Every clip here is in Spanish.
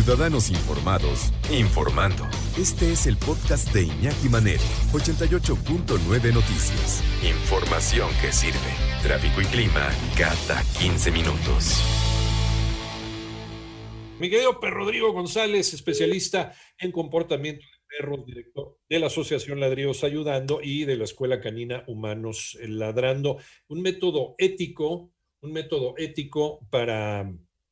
Ciudadanos informados, informando. Este es el podcast de Iñaki Manero, 88.9 Noticias. Información que sirve. Tráfico y clima cada 15 minutos. Mi querido Rodrigo González, especialista en comportamiento de perros, director de la Asociación Ladrillos Ayudando y de la Escuela Canina Humanos Ladrando. Un método ético, un método ético para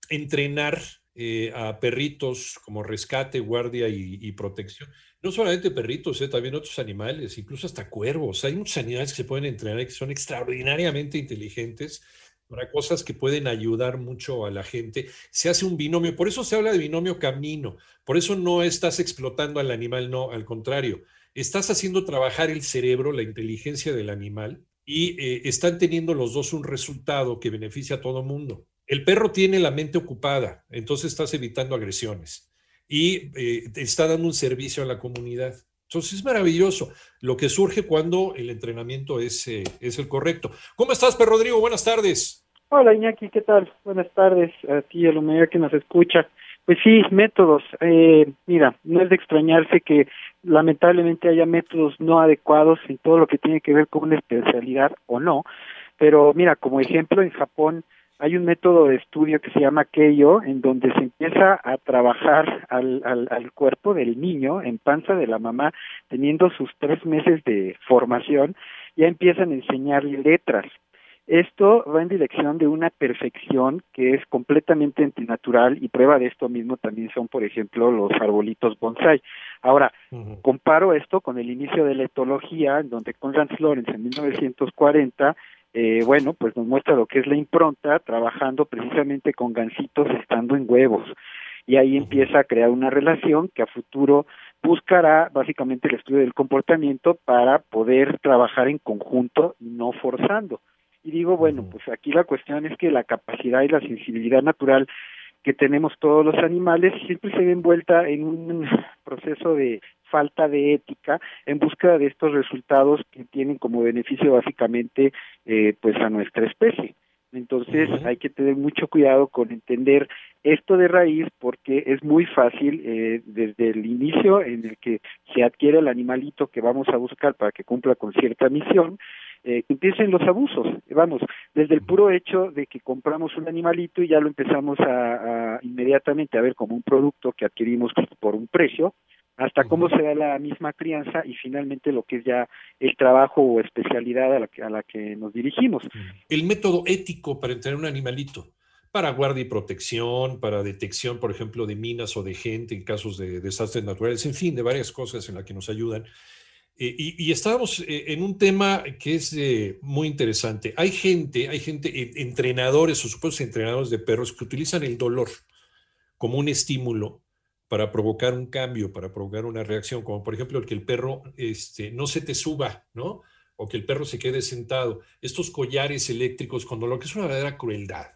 entrenar eh, a perritos como rescate, guardia y, protección. No solamente perritos, eh, también otros animales, incluso hasta cuervos. Hay muchos animales que se pueden entrenar y que son extraordinariamente inteligentes para cosas que pueden ayudar mucho a la gente. Se hace un binomio, por eso se habla de binomio camino, por eso no estás explotando al animal, no, al contrario, estás haciendo trabajar el cerebro, la inteligencia del animal y eh, están teniendo los dos un resultado que beneficia a todo mundo. El perro tiene la mente ocupada, entonces estás evitando agresiones y eh, está dando un servicio a la comunidad. Entonces es maravilloso lo que surge cuando el entrenamiento es, eh, es el correcto. ¿Cómo estás, perro Rodrigo? Buenas tardes. Hola, Iñaki, ¿qué tal? Buenas tardes a ti y a la humanidad que nos escucha. Pues sí, métodos. Eh, mira, no es de extrañarse que lamentablemente haya métodos no adecuados en todo lo que tiene que ver con una especialidad o no, pero mira, como ejemplo, en Japón hay un método de estudio que se llama Keio, en donde se empieza a trabajar al, al, al, cuerpo del niño en panza de la mamá, teniendo sus tres meses de formación, ya empiezan a enseñarle letras. Esto va en dirección de una perfección que es completamente antinatural y prueba de esto mismo también son, por ejemplo, los arbolitos bonsai. Ahora, comparo esto con el inicio de la etología, en donde Conrad Lorenz en 1940 eh, bueno, pues nos muestra lo que es la impronta trabajando precisamente con gancitos estando en huevos. Y ahí empieza a crear una relación que a futuro buscará básicamente el estudio del comportamiento para poder trabajar en conjunto y no forzando. Y digo, bueno, pues aquí la cuestión es que la capacidad y la sensibilidad natural que tenemos todos los animales siempre se ve envuelta en un proceso de falta de ética en búsqueda de estos resultados que tienen como beneficio básicamente eh, pues a nuestra especie. Entonces hay que tener mucho cuidado con entender esto de raíz porque es muy fácil eh, desde el inicio en el que se adquiere el animalito que vamos a buscar para que cumpla con cierta misión, eh, que empiecen los abusos. Vamos, desde el puro hecho de que compramos un animalito y ya lo empezamos a, a inmediatamente a ver como un producto que adquirimos por un precio, hasta cómo se da la misma crianza y finalmente lo que es ya el trabajo o especialidad a la que, a la que nos dirigimos. El método ético para entrenar un animalito, para guardia y protección, para detección, por ejemplo, de minas o de gente en casos de desastres naturales, en fin, de varias cosas en las que nos ayudan. Eh, y, estábamos eh, en un tema que es eh, muy interesante. Hay gente, hay gente, entrenadores o supuestos entrenadores de perros que utilizan el dolor como un estímulo para provocar un cambio, para provocar una reacción, como por ejemplo el que el perro este, no se te suba, ¿no? O que el perro se quede sentado. Estos collares eléctricos con dolor, que es una verdadera crueldad.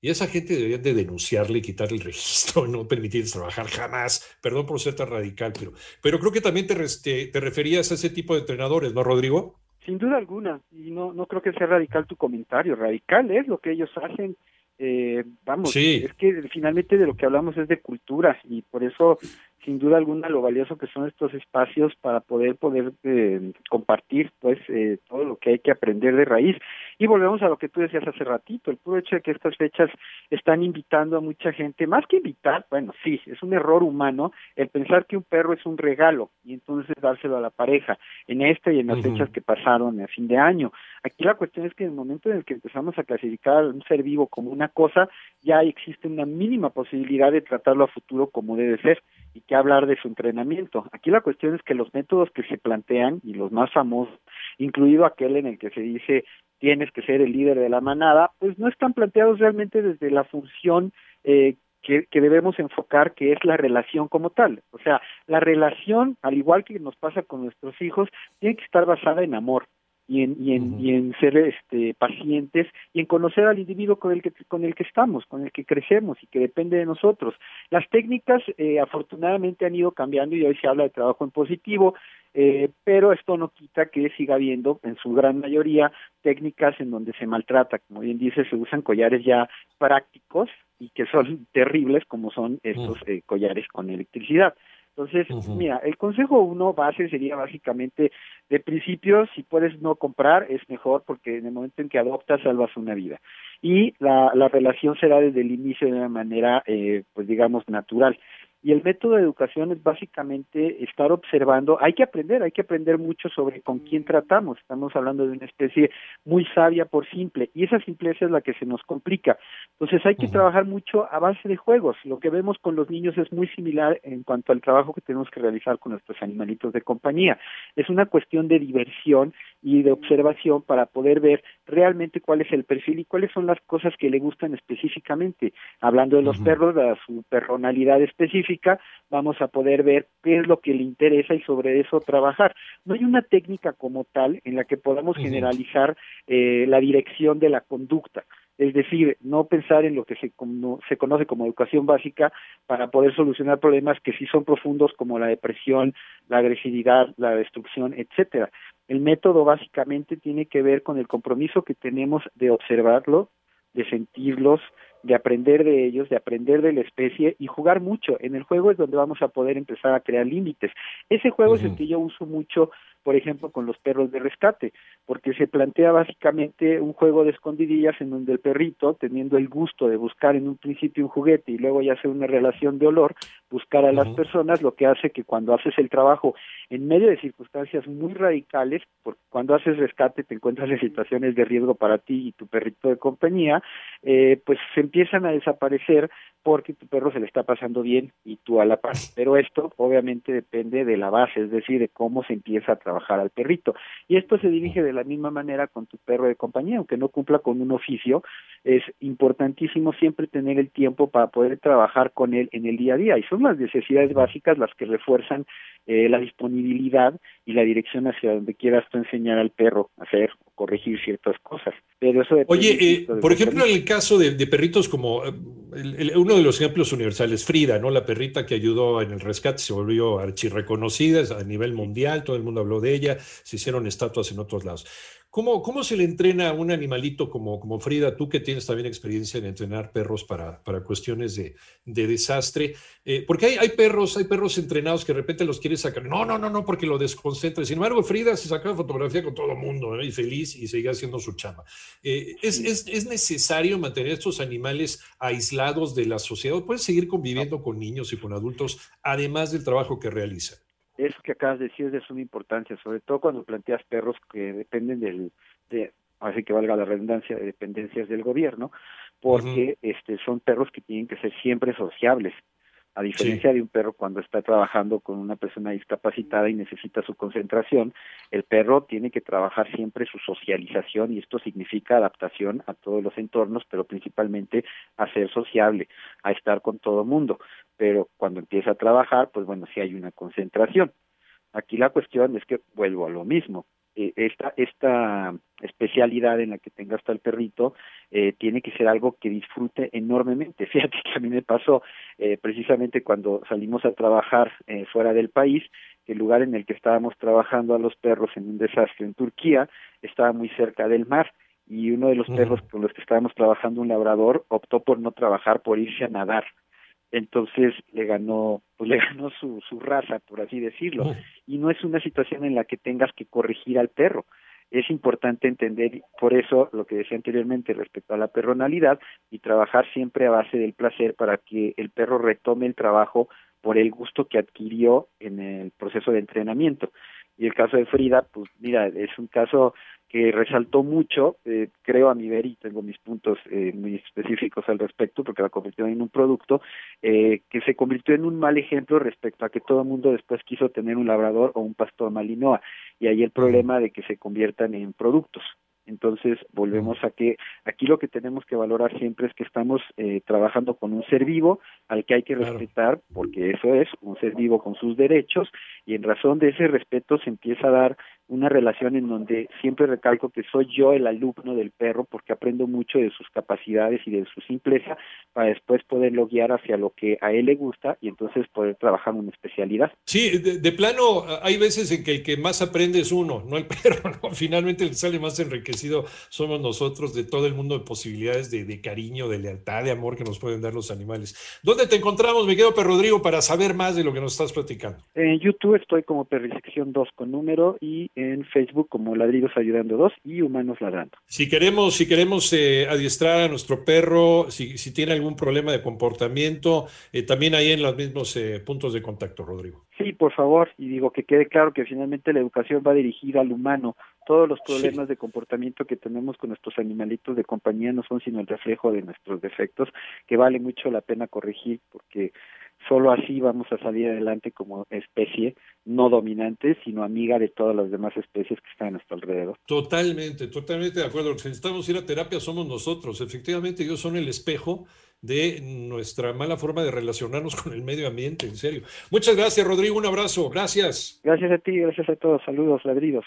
Y esa gente debería de denunciarle y quitarle el registro, no permitirles trabajar jamás. Perdón por ser tan radical, pero, pero creo que también te, te, te referías a ese tipo de entrenadores, ¿no, Rodrigo? Sin duda alguna, y no, no creo que sea radical tu comentario. Radical es lo que ellos hacen eh, vamos, es que finalmente de lo que hablamos es de cultura y por eso sin duda alguna lo valioso que son estos espacios para poder poder eh, compartir pues eh, todo lo que hay que aprender de raíz. Y volvemos a lo que tú decías hace ratito el puro hecho de que estas fechas están invitando a mucha gente más que invitar bueno sí es un error humano el pensar que un perro es un regalo y entonces dárselo a la pareja en esta y en las fechas que pasaron a fin de año. Aquí la cuestión es que en el momento en el que empezamos a clasificar un ser vivo como una cosa ya existe una mínima posibilidad de tratarlo a futuro como debe ser y que hablar de su entrenamiento. Aquí la cuestión es que los métodos que se plantean y los más famosos, incluido aquel en el que se dice tienes que ser el líder de la manada, pues no están planteados realmente desde la función eh, que, debemos enfocar, que es la relación como tal. O sea, la relación, al igual que nos pasa con nuestros hijos, tiene que estar basada en amor y en, y en, y en ser este, pacientes y en conocer al individuo con el que con el que estamos, con el que crecemos y que depende de nosotros. Las técnicas eh, afortunadamente han ido cambiando y hoy se habla de trabajo en positivo, eh, pero esto no quita que siga habiendo en su gran mayoría técnicas en donde se maltrata, como bien dice, se usan collares ya prácticos y que son terribles como son estos eh, collares con electricidad. Entonces, mira, el consejo uno base sería básicamente, de principio, si puedes no comprar, es mejor porque en el momento en que adoptas, salvas una vida. Y la, la relación será desde el inicio de una manera, eh, pues digamos, natural. Y el método de educación es básicamente estar observando, hay que aprender, hay que aprender mucho sobre con quién tratamos. Estamos hablando de una especie muy sabia por simple, y esa simpleza es la que se nos complica. Entonces hay que trabajar mucho a base de juegos. Lo que vemos con los niños es muy similar en cuanto al trabajo que tenemos que realizar con nuestros animalitos de compañía. Es una cuestión de diversión y de observación para poder ver realmente cuál es el perfil y cuáles son las cosas que le gustan específicamente. Hablando de los perros, de su personalidad específica, vamos a poder ver qué es lo que le interesa y sobre eso trabajar. No hay una técnica como tal en la que podamos generalizar eh, la dirección de la conducta. Es decir, no pensar en lo que se, se conoce como educación básica para poder solucionar problemas que sí son profundos como la depresión, la agresividad, la destrucción, etcétera. El método básicamente tiene que ver con el compromiso que tenemos de observarlo, de sentirlos, de aprender de ellos, de aprender de la especie y jugar mucho. En el juego es donde vamos a poder empezar a crear límites. Ese juego es el que yo uso mucho por ejemplo, con los perros de rescate, porque se plantea básicamente un juego de escondidillas en donde el perrito, teniendo el gusto de buscar en un principio un juguete y luego ya hacer una relación de olor, buscar a las personas, lo que hace que cuando haces el trabajo en medio de circunstancias muy radicales, porque cuando haces rescate te encuentras en situaciones de riesgo para ti y tu perrito de compañía, eh, pues se empiezan a desaparecer porque tu perro se le está pasando bien y tú a la par. Pero esto obviamente depende de la base, es decir, de cómo se empieza a trabajar al perrito. Y esto se dirige de la misma manera con tu perro de compañía, aunque no cumpla con un oficio, es importantísimo siempre tener el tiempo para poder trabajar con él en el día a día. Y son las necesidades básicas las que refuerzan eh, la disponibilidad y la dirección hacia donde quieras tú enseñar al perro a hacer corregir ciertas cosas. Pero eso Oye, eh, por ejemplo, en el caso de, perritos como eh, uno de los ejemplos universales, Frida, ¿no? La perrita que ayudó en el rescate se volvió archirreconocida a nivel mundial, todo el mundo habló de ella, se hicieron estatuas en otros lados. ¿Cómo, ¿Cómo, se le entrena a un animalito como, como Frida, tú que tienes también experiencia en entrenar perros para, para cuestiones de, de desastre? Eh, porque hay, hay, perros, hay perros entrenados que de repente los quieres sacar. No, no, no, no, porque lo desconcentra. Sin embargo, Frida se sacaba fotografía con todo el mundo y feliz y seguía haciendo su chama. Eh, ¿es, es, ¿es, necesario mantener estos animales aislados de la sociedad? ¿Pueden seguir conviviendo con niños y con adultos además del trabajo que realizan? Eso que acabas de decir es de suma importancia, sobre todo cuando planteas perros que dependen del, de, así que valga la redundancia, de dependencias del gobierno, porque este son perros que tienen que ser siempre sociables, a diferencia de un perro cuando está trabajando con una persona discapacitada y necesita su concentración, el perro tiene que trabajar siempre su socialización y esto significa adaptación a todos los entornos, pero principalmente a ser sociable, a estar con todo mundo. Pero cuando empieza a trabajar, pues bueno, sí hay una concentración. Aquí la cuestión es que vuelvo a lo mismo. Eh, esta, esta especialidad en la que tenga hasta el perrito eh, tiene que ser algo que disfrute enormemente. Fíjate que a mí me pasó eh, precisamente cuando salimos a trabajar eh, fuera del país, el lugar en el que estábamos trabajando a los perros en un desastre en Turquía estaba muy cerca del mar y uno de los perros con los que estábamos trabajando, un labrador, optó por no trabajar, por irse a nadar entonces le ganó pues le ganó su, su raza por así decirlo. Y no es una situación en la que tengas que corregir al perro. Es importante entender por eso lo que decía anteriormente respecto a la perronalidad y trabajar siempre a base del placer para que el perro retome el trabajo por el gusto que adquirió en el proceso de entrenamiento y el caso de Frida pues mira es un caso que resaltó mucho, eh, creo a mi ver, y tengo mis puntos eh, muy específicos al respecto, porque la convirtió en un producto eh, que se convirtió en un mal ejemplo respecto a que todo el mundo después quiso tener un labrador o un pastor malinoa, y ahí el problema de que se conviertan en productos. Entonces, volvemos a que aquí lo que tenemos que valorar siempre es que estamos eh, trabajando con un ser vivo al que hay que respetar, porque eso es un ser vivo con sus derechos, y en razón de ese respeto se empieza a dar una relación en donde siempre recalco que soy yo el alumno del perro porque aprendo mucho de sus capacidades y de su simpleza para después poderlo guiar hacia lo que a él le gusta y entonces poder trabajar una especialidad. Sí, de, plano hay veces en que el que más aprende es uno, no el perro, ¿no? Finalmente el que sale más enriquecido somos nosotros de todo el mundo de posibilidades de, de cariño, de lealtad, de amor que nos pueden dar los animales. ¿Dónde te encontramos, mi querido Perro Rodrigo, para saber más de lo que nos estás platicando? En YouTube estoy como Perrisección 2 con número y en Facebook como Ladridos Ayudando 2 y Humanos Ladrando. Si queremos, si queremos eh, adiestrar a nuestro perro, si, si, tiene algún problema de comportamiento, eh, también ahí en los mismos eh, puntos de contacto, Rodrigo. Sí, por favor, y digo que quede claro que finalmente la educación va dirigida al humano. Todos los problemas de comportamiento que tenemos con nuestros animalitos de compañía no son sino el reflejo de nuestros defectos, que vale mucho la pena corregir porque Solo así vamos a salir adelante como especie no dominante, sino amiga de todas las demás especies que están a nuestro alrededor. Totalmente, totalmente de acuerdo. Si necesitamos ir a terapia somos nosotros. Efectivamente, ellos son el espejo de nuestra mala forma de relacionarnos con el medio ambiente, en serio. Muchas gracias, Rodrigo. Un abrazo. Gracias. Gracias a ti, gracias a todos. Saludos, ladridos.